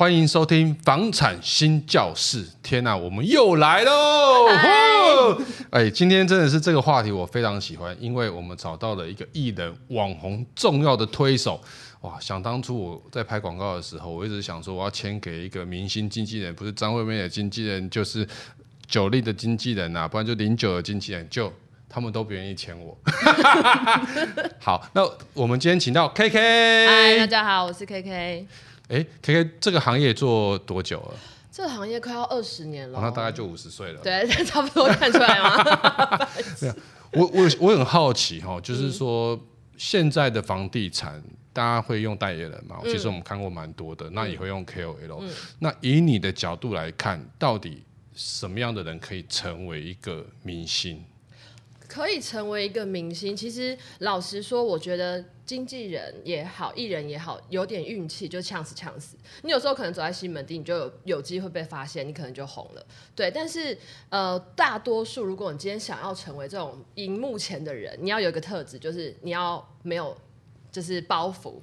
欢迎收听房产新教室。天哪，我们又来喽！哎，今天真的是这个话题，我非常喜欢，因为我们找到了一个艺人网红重要的推手。哇，想当初我在拍广告的时候，我一直想说我要签给一个明星经纪人，不是张惠妹的经纪人，就是九力的经纪人啊，不然就零九的经纪人，就他们都不愿意签我。好，那我们今天请到 KK。嗨，大家好，我是 KK。哎，K K，这个行业做多久了？这个行业快要二十年了。哦，那大概就五十岁了。对，差不多看出来吗？我我我很好奇哈，就是说、嗯、现在的房地产，大家会用代言人嘛？其实我们看过蛮多的，嗯、那也会用 K O L。嗯、那以你的角度来看，到底什么样的人可以成为一个明星？可以成为一个明星，其实老实说，我觉得经纪人也好，艺人也好，有点运气就呛死呛死。你有时候可能走在西门町，你就有有机会被发现，你可能就红了。对，但是呃，大多数如果你今天想要成为这种荧幕前的人，你要有一个特质，就是你要没有就是包袱，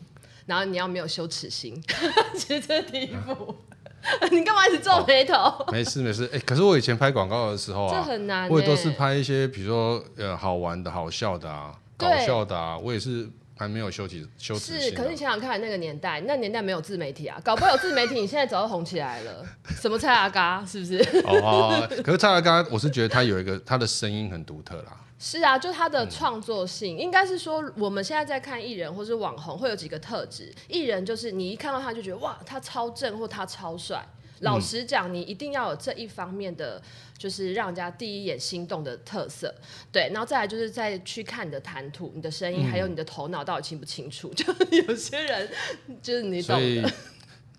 然后你要没有羞耻心。其实这是第一步。你干嘛一直皱眉头？哦、没事没事，哎、欸，可是我以前拍广告的时候啊，这很难，我也都是拍一些，比如说呃好玩的、好笑的啊，搞笑的啊，我也是还没有休息休息、啊。是，可是你想想看，那个年代，那个、年代没有自媒体啊，搞不好有自媒体，你现在早就红起来了。什么蔡阿嘎，是不是？哦，可是蔡阿嘎，我是觉得他有一个他的声音很独特啦。是啊，就他的创作性，嗯、应该是说我们现在在看艺人或是网红，会有几个特质。艺人就是你一看到他就觉得哇，他超正或他超帅。老实讲，你一定要有这一方面的，就是让人家第一眼心动的特色。对，然后再来就是再去看你的谈吐、你的声音，嗯、还有你的头脑到底清不清楚。就有些人就是你懂的。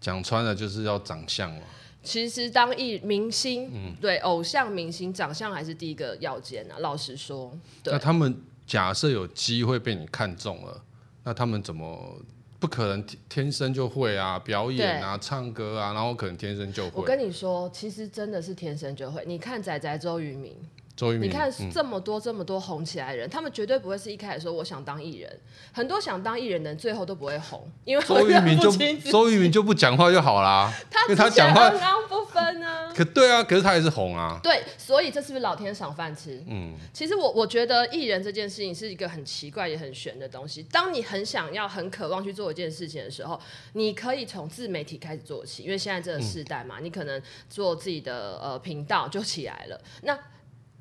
讲穿了就是要长相嘛。其实当艺明星，嗯，对，偶像明星长相还是第一个要件啊。老实说，对。那他们假设有机会被你看中了，那他们怎么不可能天生就会啊？表演啊，唱歌啊，然后可能天生就会。我跟你说，其实真的是天生就会。你看仔仔周渝民。周渝民，你看这么多这么多红起来的人，嗯、他们绝对不会是一开始说我想当艺人，很多想当艺人的人最后都不会红，因为周渝民就周渝民就不讲话就好啦，他因为他讲话刚刚不分啊。可对啊，可是他也是红啊。对，所以这是不是老天赏饭吃？嗯，其实我我觉得艺人这件事情是一个很奇怪也很玄的东西。当你很想要很渴望去做一件事情的时候，你可以从自媒体开始做起，因为现在这个时代嘛，嗯、你可能做自己的呃频道就起来了。那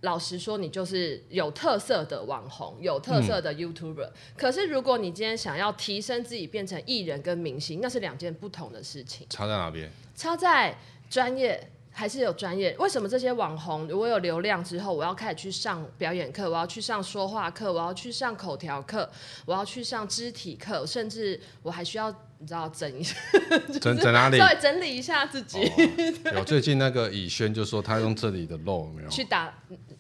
老实说，你就是有特色的网红，有特色的 YouTuber。嗯、可是，如果你今天想要提升自己，变成艺人跟明星，那是两件不同的事情。差在哪边？差在专业还是有专业？为什么这些网红，如果有流量之后，我要开始去上表演课，我要去上说话课，我要去上口条课，我要去上肢体课，甚至我还需要。你知道整一下，整整哪里？对，整理一下自己。哦、有最近那个以轩就说他用这里的肉有没有？去打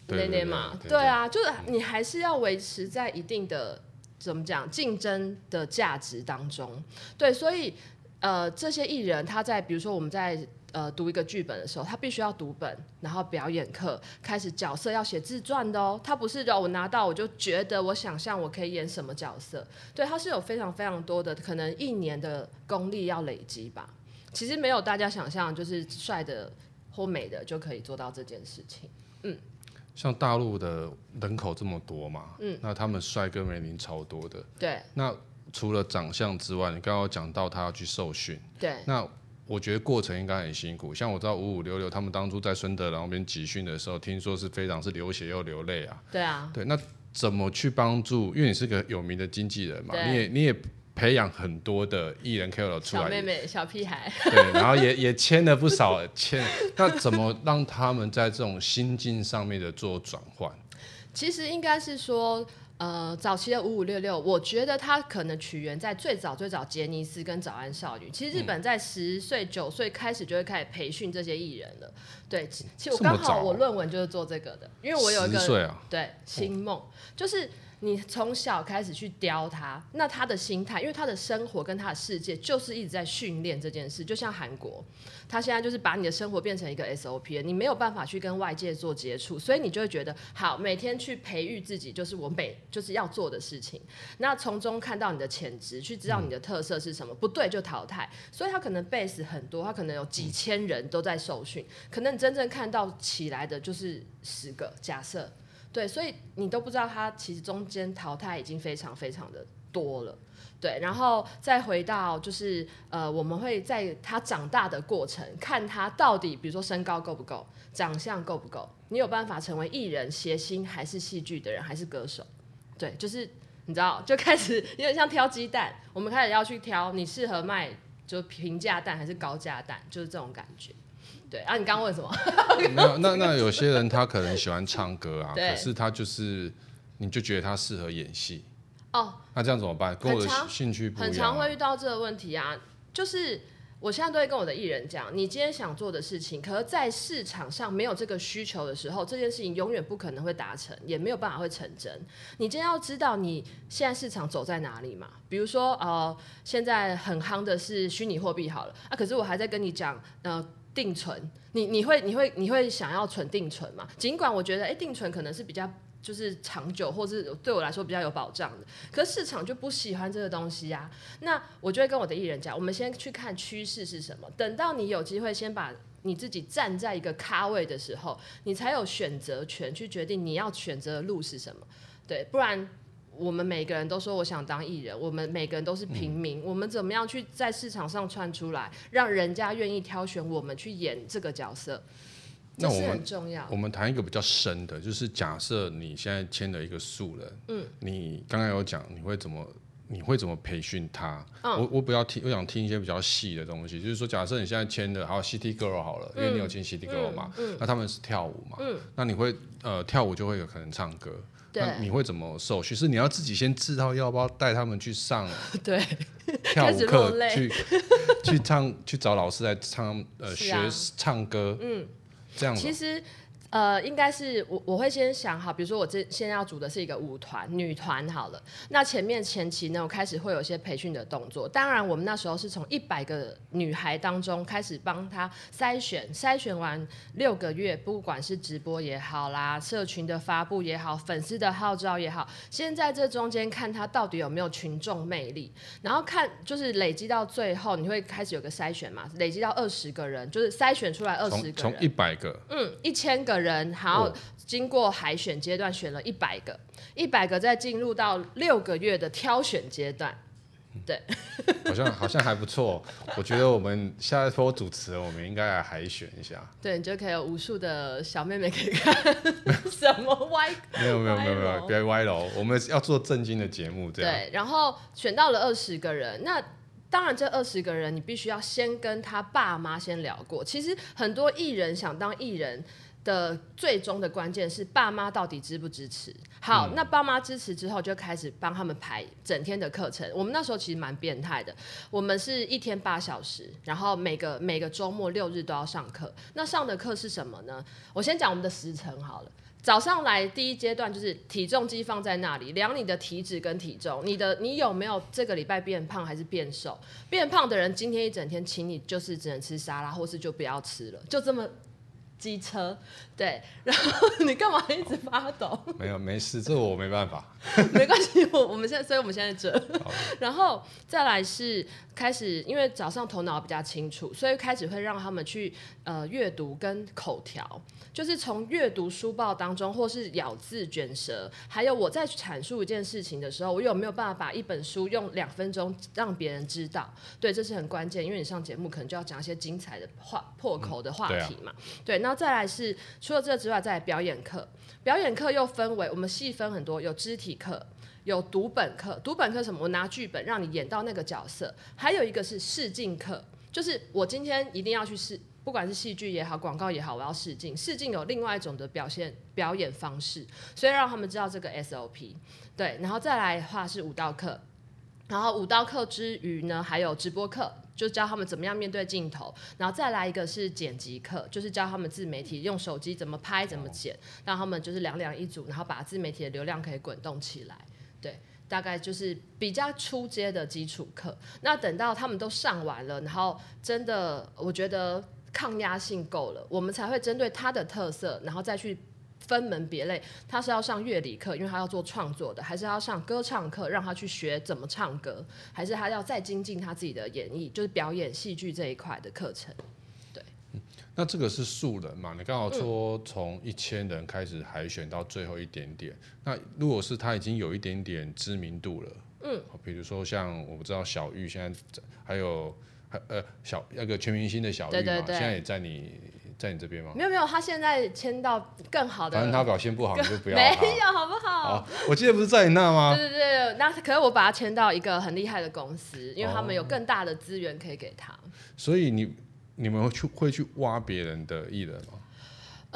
内内嘛？对啊，就是你还是要维持在一定的怎么讲竞争的价值当中。对，所以呃，这些艺人他在比如说我们在。呃，读一个剧本的时候，他必须要读本，然后表演课开始角色要写自传的哦。他不是让我拿到我就觉得我想象我可以演什么角色，对，他是有非常非常多的可能一年的功力要累积吧。其实没有大家想象就是帅的或美的就可以做到这件事情。嗯，像大陆的人口这么多嘛，嗯，那他们帅哥美女超多的。对，那除了长相之外，你刚刚有讲到他要去受训，对，那。我觉得过程应该很辛苦，像我知道五五六六他们当初在孙德那边集训的时候，听说是非常是流血又流泪啊。对啊。对，那怎么去帮助？因为你是个有名的经纪人嘛，你也你也培养很多的艺人 KOL 出来。小妹妹、小屁孩。对，然后也也签了不少签，那怎么让他们在这种心境上面的做转换？其实应该是说。呃，早期的五五六六，我觉得它可能起源在最早最早杰尼斯跟早安少女。其实日本在十岁九岁开始就会开始培训这些艺人了。对，其实我刚好我论文就是做这个的，因为我有一个、啊、对星梦，就是。你从小开始去雕他，那他的心态，因为他的生活跟他的世界就是一直在训练这件事。就像韩国，他现在就是把你的生活变成一个 SOP，你没有办法去跟外界做接触，所以你就会觉得好，每天去培育自己，就是我每就是要做的事情。那从中看到你的潜质，去知道你的特色是什么，不对就淘汰。所以他可能 base 很多，他可能有几千人都在受训，可能你真正看到起来的就是十个。假设对，所以你都不知道他其实中间淘汰已经非常非常的多了。对，然后再回到就是呃，我们会在他长大的过程，看他到底，比如说身高够不够，长相够不够，你有办法成为艺人、谐星，还是戏剧的人，还是歌手？对，就是你知道，就开始有点像挑鸡蛋，我们开始要去挑你适合卖就平价蛋还是高价蛋，就是这种感觉。对啊，你刚刚问什么？没有，那那有些人他可能喜欢唱歌啊，可是他就是你就觉得他适合演戏。哦，那这样怎么办？跟我的兴趣不一样啊。很常会遇到这个问题啊，就是我现在都会跟我的艺人讲，你今天想做的事情，可是在市场上没有这个需求的时候，这件事情永远不可能会达成，也没有办法会成真。你今天要知道你现在市场走在哪里嘛？比如说，呃，现在很夯的是虚拟货币，好了啊，可是我还在跟你讲，呃，定存，你你会你会你会想要存定存嘛？尽管我觉得，哎，定存可能是比较。就是长久，或是对我来说比较有保障的，可市场就不喜欢这个东西啊。那我就会跟我的艺人讲，我们先去看趋势是什么。等到你有机会先把你自己站在一个咖位的时候，你才有选择权去决定你要选择的路是什么。对，不然我们每个人都说我想当艺人，我们每个人都是平民，嗯、我们怎么样去在市场上窜出来，让人家愿意挑选我们去演这个角色？那我们我们谈一个比较深的，就是假设你现在签了一个素人，嗯，你刚刚有讲你会怎么你会怎么培训他？嗯、我我不要听，我想听一些比较细的东西，就是说假设你现在签的，还有 City Girl 好了，嗯、因为你有签 City Girl 嘛，嗯嗯、那他们是跳舞嘛，嗯、那你会呃跳舞就会有可能唱歌，对那你会怎么受训？是你要自己先知道要不要带他们去上 对跳舞课，去 去唱去找老师来唱呃、啊、学唱歌，嗯。这样其实。呃，应该是我我会先想好，比如说我这现在要组的是一个舞团女团好了，那前面前期呢，我开始会有一些培训的动作。当然，我们那时候是从一百个女孩当中开始帮她筛选，筛选完六个月，不管是直播也好啦，社群的发布也好，粉丝的号召也好，先在这中间看她到底有没有群众魅力，然后看就是累积到最后，你会开始有个筛选嘛，累积到二十个人，就是筛选出来二十个人，从一百个，嗯，一千个。人，然后经过海选阶段选了一百个，一百个再进入到六个月的挑选阶段，对，好像好像还不错。我觉得我们下一波主持人，我们应该来海选一下。对，你就可以有无数的小妹妹可以看。什么歪？没有没有没有没有，别歪楼。我们要做正经的节目，这样。对，然后选到了二十个人，那。当然，这二十个人你必须要先跟他爸妈先聊过。其实很多艺人想当艺人的最终的关键是爸妈到底支不支持。好，嗯、那爸妈支持之后，就开始帮他们排整天的课程。我们那时候其实蛮变态的，我们是一天八小时，然后每个每个周末六日都要上课。那上的课是什么呢？我先讲我们的时程好了。早上来第一阶段就是体重机放在那里量你的体脂跟体重，你的你有没有这个礼拜变胖还是变瘦？变胖的人今天一整天，请你就是只能吃沙拉，或是就不要吃了，就这么。机车，对，然后你干嘛一直发抖？没有，没事，这我没办法。没关系，我我们现在，所以我们现在这，然后再来是开始，因为早上头脑比较清楚，所以开始会让他们去呃阅读跟口条，就是从阅读书报当中，或是咬字卷舌，还有我在阐述一件事情的时候，我有没有办法把一本书用两分钟让别人知道？对，这是很关键，因为你上节目可能就要讲一些精彩的话、破口的话题嘛。嗯、对，那再来是除了这个之外，再来表演课，表演课又分为我们细分很多，有肢体课，有读本课。读本课什么？我拿剧本让你演到那个角色。还有一个是试镜课，就是我今天一定要去试，不管是戏剧也好，广告也好，我要试镜。试镜有另外一种的表现表演方式，所以让他们知道这个 SOP。对，然后再来的话是舞蹈课，然后舞蹈课之余呢，还有直播课。就教他们怎么样面对镜头，然后再来一个是剪辑课，就是教他们自媒体用手机怎么拍、怎么剪，让他们就是两两一组，然后把自媒体的流量可以滚动起来。对，大概就是比较初阶的基础课。那等到他们都上完了，然后真的我觉得抗压性够了，我们才会针对他的特色，然后再去分门别类，他是要上乐理课，因为他要做创作的，还是要上歌唱课，让他去学怎么唱歌，还是他要再精进他自己的演绎，就是表演戏剧这一块的课程。对、嗯，那这个是素人嘛？你刚好说从一千人开始海选到最后一点点，嗯、那如果是他已经有一点点知名度了，嗯，比如说像我不知道小玉现在还有还呃小那个全明星的小玉嘛，对对对，现在也在你。在你这边吗？没有没有，他现在签到更好的。反正他表现不好，你就不要。没有，好不好？好，我记得不是在你那吗？对对对，那可是我把他签到一个很厉害的公司，因为他们有更大的资源可以给他。所以你你们会去会去挖别人的艺人吗？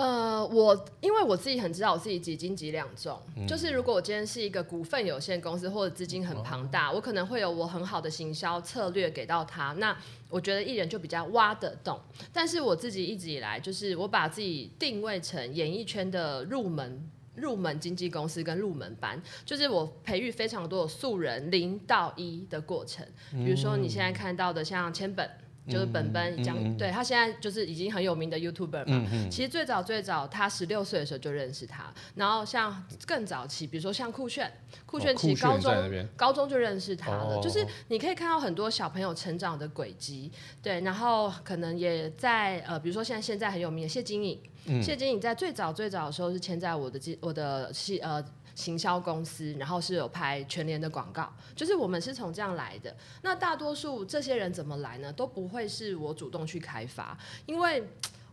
呃，我因为我自己很知道我自己几斤几两重，嗯，就是如果我今天是一个股份有限公司或者资金很庞大，哦，我可能会有我很好的行销策略给到他，那我觉得艺人就比较挖得动。但是我自己一直以来就是我把自己定位成演艺圈的入门入门经纪公司跟入门班，就是我培育非常多的素人零到一的过程，比如说你现在看到的像千本。就是本本讲、嗯嗯，对他现在就是已经很有名的 YouTuber 嘛。其实最早最早，他十六岁的时候就认识他。然后像更早期，比如说像酷炫，酷炫其实高中、哦、高中就认识他了、哦。就是你可以看到很多小朋友成长的轨迹。对，然后可能也在呃，比如说现在现在很有名的谢金颖、嗯，谢金颖在最早最早的时候是签在我的我的戏呃。行销公司，然后是有拍全联的广告，就是我们是从这样来的。那大多数这些人怎么来呢？都不会是我主动去开发，因为。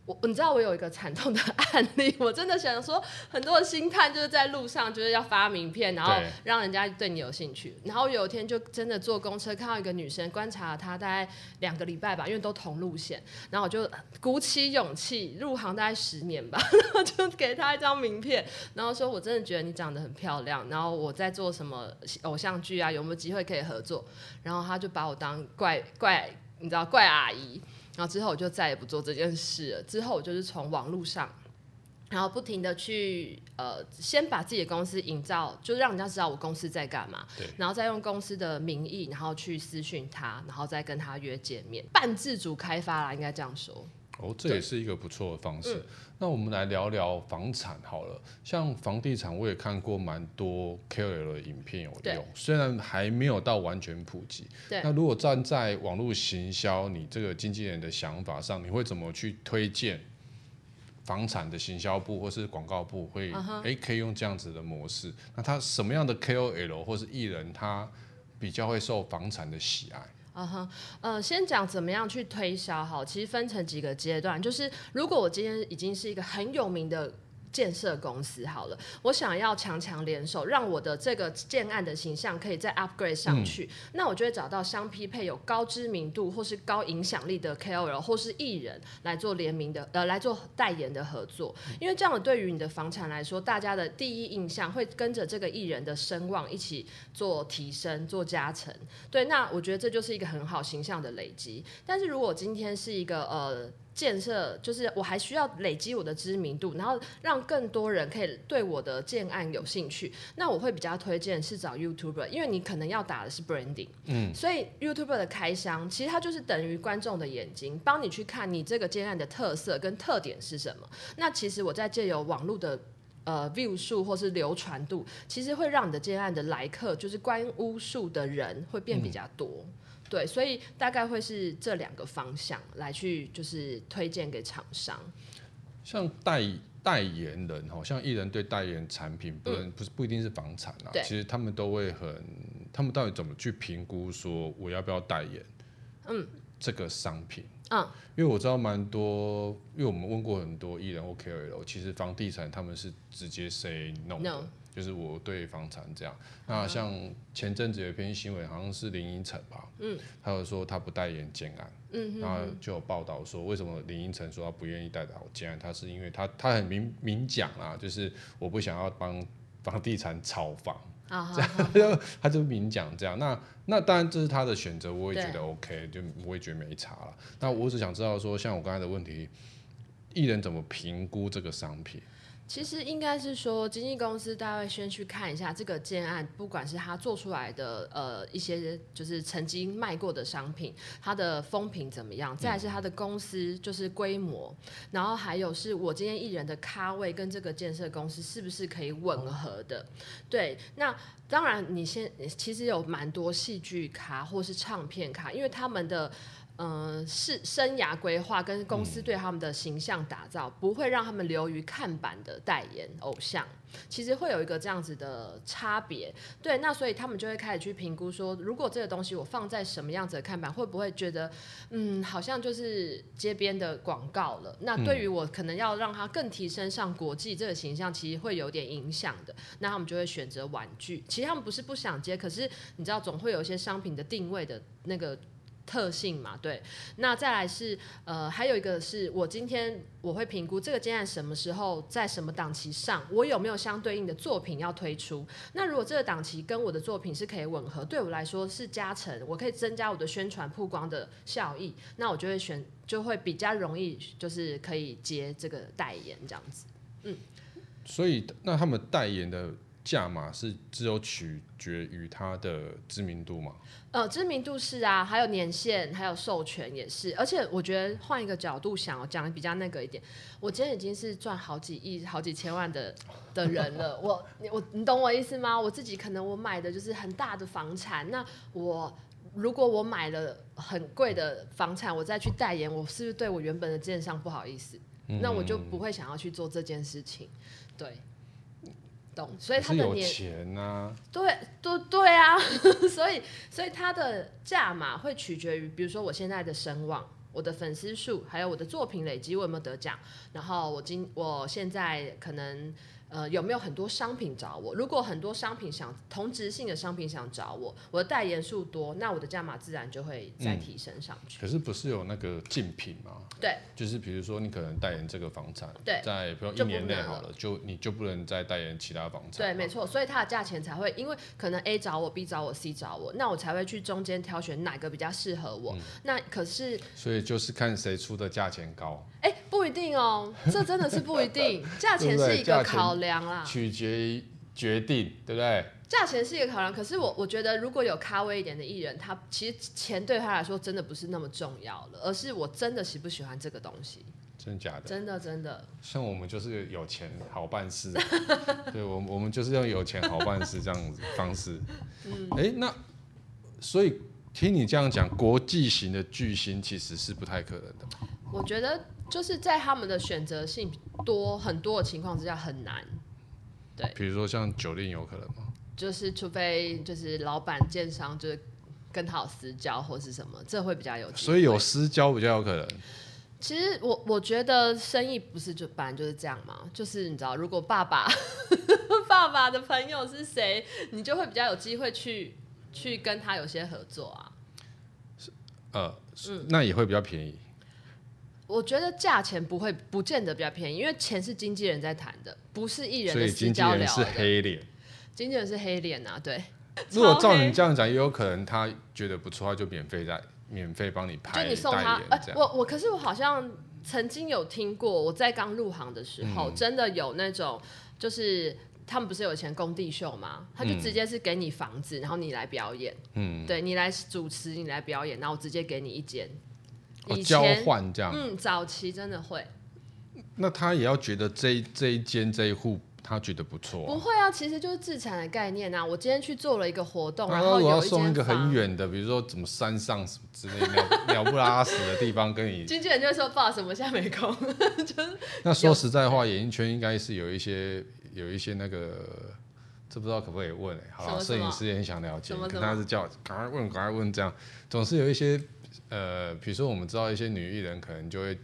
我你知道我有一个惨痛的案例，我真的想说，很多的星探就是在路上就是要发名片，然后让人家对你有兴趣。然后有一天就真的坐公车看到一个女生，观察了她大概两个礼拜吧，因为都同路线。然后我就鼓起勇气入行大概十年吧，然后就给她一张名片，然后说我真的觉得你长得很漂亮，然后我在做什么偶像剧啊，有没有机会可以合作？然后她就把我当怪怪，你知道怪阿姨。然后之后我就再也不做这件事了。之后我就是从网络上，然后不停的去呃，先把自己的公司营造，就让人家知道我公司在干嘛。然后再用公司的名义，然后去私讯他，然后再跟他约见面，半自主开发啦，应该这样说。哦，这也是一个不错的方式。那我们来聊聊房产好了。像房地产，我也看过蛮多 KOL 的影片有用，虽然还没有到完全普及。对。那如果站在网络行销，你这个经纪人的想法上，你会怎么去推荐房产的行销部或是广告部会？会、uh、哎 -huh，可以用这样子的模式。那他什么样的 KOL 或是艺人，他比较会受房产的喜爱？嗯哼，呃，先讲怎么样去推销好，其实分成几个阶段，就是如果我今天已经是一个很有名的。建设公司好了，我想要强强联手，让我的这个建案的形象可以再 upgrade 上去。嗯、那我就会找到相匹配有高知名度或是高影响力的 KOL 或是艺人来做联名的，呃，来做代言的合作。因为这样对于你的房产来说，大家的第一印象会跟着这个艺人的声望一起做提升、做加成。对，那我觉得这就是一个很好形象的累积。但是如果今天是一个呃。建设就是我还需要累积我的知名度，然后让更多人可以对我的建案有兴趣。那我会比较推荐是找 YouTuber，因为你可能要打的是 branding，嗯，所以 YouTuber 的开箱其实它就是等于观众的眼睛，帮你去看你这个建案的特色跟特点是什么。那其实我在借由网络的呃 view 数或是流传度，其实会让你的建案的来客就是观屋数的人会变比较多。嗯对，所以大概会是这两个方向来去，就是推荐给厂商。像代代言人哈，像艺人对代言产品，不能不是不一定是房产啊，其实他们都会很，他们到底怎么去评估说我要不要代言？嗯，这个商品，嗯，因为我知道蛮多，因为我们问过很多艺人或 KOL，其实房地产他们是直接 say no 的。No. 就是我对房产这样，那像前阵子有一篇新闻，好像是林依晨吧，嗯，他有说他不代言建安，嗯，然后就有报道说为什么林依晨说他不愿意代表建安，他是因为他他很明明讲啊，就是我不想要帮房地产炒房，啊，这样就他就明讲这样，那那当然这是他的选择，我也觉得 OK，就我也觉得没差了。那我只想知道说，像我刚才的问题，艺人怎么评估这个商品？其实应该是说，经纪公司大概会先去看一下这个建案，不管是他做出来的呃一些就是曾经卖过的商品，它的风评怎么样，再来是他的公司就是规模，然后还有是我今天艺人的咖位跟这个建设公司是不是可以吻合的？对，那当然你先其实有蛮多戏剧咖或是唱片咖，因为他们的。嗯，是生涯规划跟公司对他们的形象打造，嗯、不会让他们流于看板的代言偶像，其实会有一个这样子的差别。对，那所以他们就会开始去评估说，如果这个东西我放在什么样子的看板，会不会觉得，嗯，好像就是街边的广告了？那对于我可能要让它更提升上国际这个形象，其实会有点影响的。那他们就会选择玩具。其实他们不是不想接，可是你知道，总会有一些商品的定位的那个。特性嘛，对，那再来是呃，还有一个是我今天我会评估这个建案什么时候在什么档期上，我有没有相对应的作品要推出。那如果这个档期跟我的作品是可以吻合，对我来说是加成，我可以增加我的宣传曝光的效益，那我就会选，就会比较容易，就是可以接这个代言这样子。嗯，所以那他们代言的。价码是只有取决于它的知名度吗？呃，知名度是啊，还有年限，还有授权也是。而且我觉得换一个角度想，讲的比较那个一点，我今天已经是赚好几亿、好几千万的的人了。我我你懂我意思吗？我自己可能我买的就是很大的房产，那我如果我买了很贵的房产，我再去代言，我是不是对我原本的建商不好意思？嗯、那我就不会想要去做这件事情。对。所以他的年钱啊，对，对，对啊，所以，所以他的价码会取决于，比如说我现在的声望、我的粉丝数，还有我的作品累积，我有没有得奖，然后我今我现在可能。呃，有没有很多商品找我？如果很多商品想同质性的商品想找我，我的代言数多，那我的价码自然就会再提升上去。嗯、可是不是有那个竞品吗？对，就是比如说你可能代言这个房产，对，在比如一年内好了，就，就你就不能再代言其他房产。对，没错，所以它的价钱才会，因为可能 A 找我，B 找我，C 找我，那我才会去中间挑选哪个比较适合我。嗯、那可是，所以就是看谁出的价钱高。哎、欸，不一定哦，这真的是不一定，价钱是一个考量啦，取决于决定，对不对？价钱是一个考量，可是我我觉得如果有咖位一点的艺人，他其实钱对他来说真的不是那么重要了，而是我真的喜不喜欢这个东西。真的假的？真的真的。像我们就是有钱好办事，对我 我们就是用有钱好办事这样子方式。嗯，哎、欸，那所以听你这样讲，国际型的巨星其实是不太可能的。我觉得。就是在他们的选择性多很多的情况之下很难，对。比如说像酒店有可能吗？就是除非就是老板建商就是跟他有私交或是什么，这会比较有。所以有私交比较有可能。其实我我觉得生意不是就本来就是这样嘛，就是你知道，如果爸爸 爸爸的朋友是谁，你就会比较有机会去去跟他有些合作啊。是呃，嗯，那也会比较便宜。我觉得价钱不会不见得比较便宜，因为钱是经纪人在谈的，不是艺人的私交流的。经纪人是黑脸，经纪人是黑脸啊，对。如果照你这样讲，也有可能他觉得不错，他就免费在免费帮你拍，就你送他。呃、我我可是我好像曾经有听过，我在刚入行的时候，嗯、真的有那种，就是他们不是有钱工地秀吗？他就直接是给你房子，然后你来表演，嗯，对你来主持，你来表演，然后我直接给你一间。交换这样，嗯，早期真的会。那他也要觉得这一这一间这一户他觉得不错、啊。不会啊，其实就是自产的概念啊。我今天去做了一个活动，然后我要送一个很远的，比如说怎么山上什么之类的鸟 不拉屎的地方跟你。经纪人就会说不好意思，我现在没空。就是。那说实在话，演艺圈应该是有一些有一些那个，这不知道可不可以问、欸？好了，摄影师也很想了解，可他是叫赶快问，赶快问，这样总是有一些。呃，比如说我们知道一些女艺人可能就会，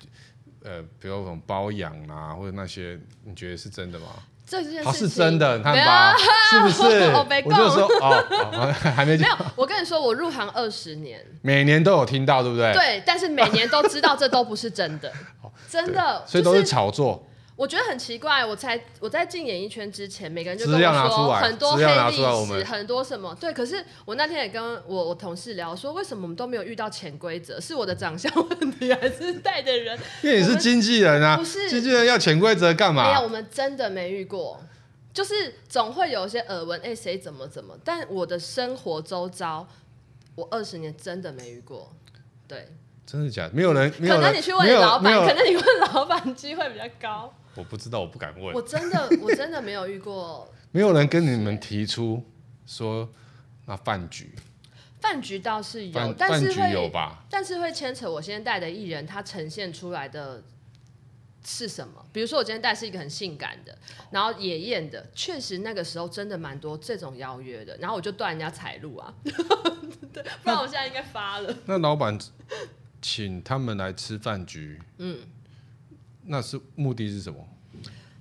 呃，比如说包养啊，或者那些，你觉得是真的吗？这件事情、啊、是真的，你看吧，啊、是不是？我，我就说哦，哦，还没。没有，我跟你说，我入行二十年，每年都有听到，对不对？对，但是每年都知道这都不是真的，真的，所以都是炒作。我觉得很奇怪，我才我在进演艺圈之前，每个人就跟我说很多黑历史，很多什么对。可是我那天也跟我我同事聊说，为什么我们都没有遇到潜规则？是我的长相问题，还是带的人？因为你是经纪人啊，不是经纪人要潜规则干嘛？没有，我们真的没遇过，就是总会有一些耳闻，哎，谁怎么怎么？但我的生活周遭，我二十年真的没遇过，对。真的假的？没有人，没有人，可能你去问老板，可能你问老板机会比较高。我不知道，我不敢问。我真的，我真的没有遇过。没有人跟你们提出说那饭局。饭局倒是有，但是会有吧？但是会牵扯我今天带的艺人，他呈现出来的是什么？比如说我今天带是一个很性感的，然后野艳的，确实那个时候真的蛮多这种邀约的，然后我就断人家财路啊。对，不然我现在应该发了。那老板。请他们来吃饭局，嗯，那是目的是什么？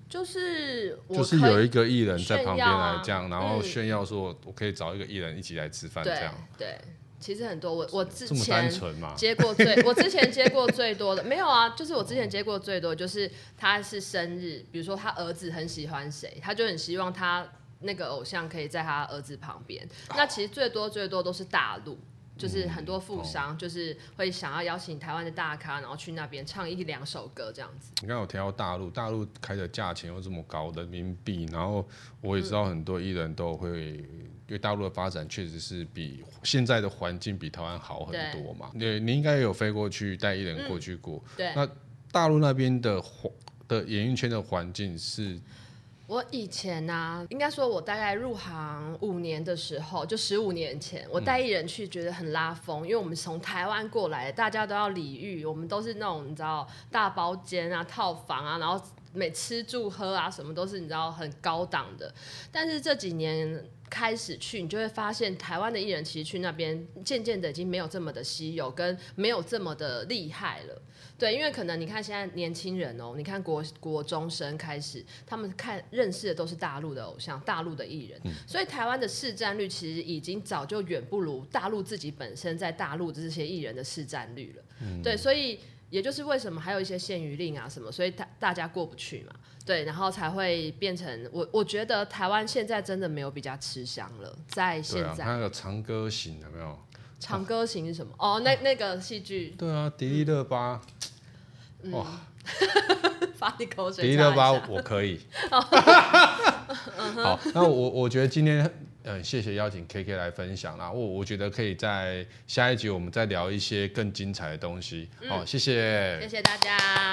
就是就是有一个艺人在旁边来这样，然后炫耀说，我可以找一个艺人一起来吃饭这样。对，其实很多，我我之前接过最，我之前接过最多的没有啊，就是我之前接过最多就是他是生日，比如说他儿子很喜欢谁，他就很希望他那个偶像可以在他儿子旁边。那其实最多最多都是大陆。就是很多富商，就是会想要邀请台湾的大咖，然后去那边唱一两首歌这样子。你刚有提到大陆，大陆开的价钱又这么高人民币，然后我也知道很多艺人都会，因为大陆的发展确实是比现在的环境比台湾好很多嘛。对，你应该也有飞过去带艺人过去过。对。那大陆那边的环的演艺圈的环境是？我以前呢、啊，应该说，我大概入行五年的时候，就十五年前，我带艺人去，觉得很拉风，因为我们从台湾过来，大家都要礼遇，我们都是那种你知道大包间啊、套房啊，然后每吃住喝啊，什么都是你知道很高档的。但是这几年开始去，你就会发现台湾的艺人其实去那边，渐渐的已经没有这么的稀有，跟没有这么的厉害了。对，因为可能你看现在年轻人哦，你看国国中生开始，他们看认识的都是大陆的偶像、大陆的艺人，嗯、所以台湾的市占率其实已经早就远不如大陆自己本身在大陆的这些艺人的市占率了。嗯、对，所以也就是为什么还有一些限娱令啊什么，所以大大家过不去嘛。对，然后才会变成我我觉得台湾现在真的没有比较吃香了，在现在。那个长歌行有没有？长歌行是什么？哦，那那个戏剧。对啊，迪丽热巴。哇！发你口水。迪丽热巴，我可以。好，那我我觉得今天嗯，谢谢邀请 KK 来分享啦。我我觉得可以在下一集我们再聊一些更精彩的东西。好，谢谢。谢谢大家。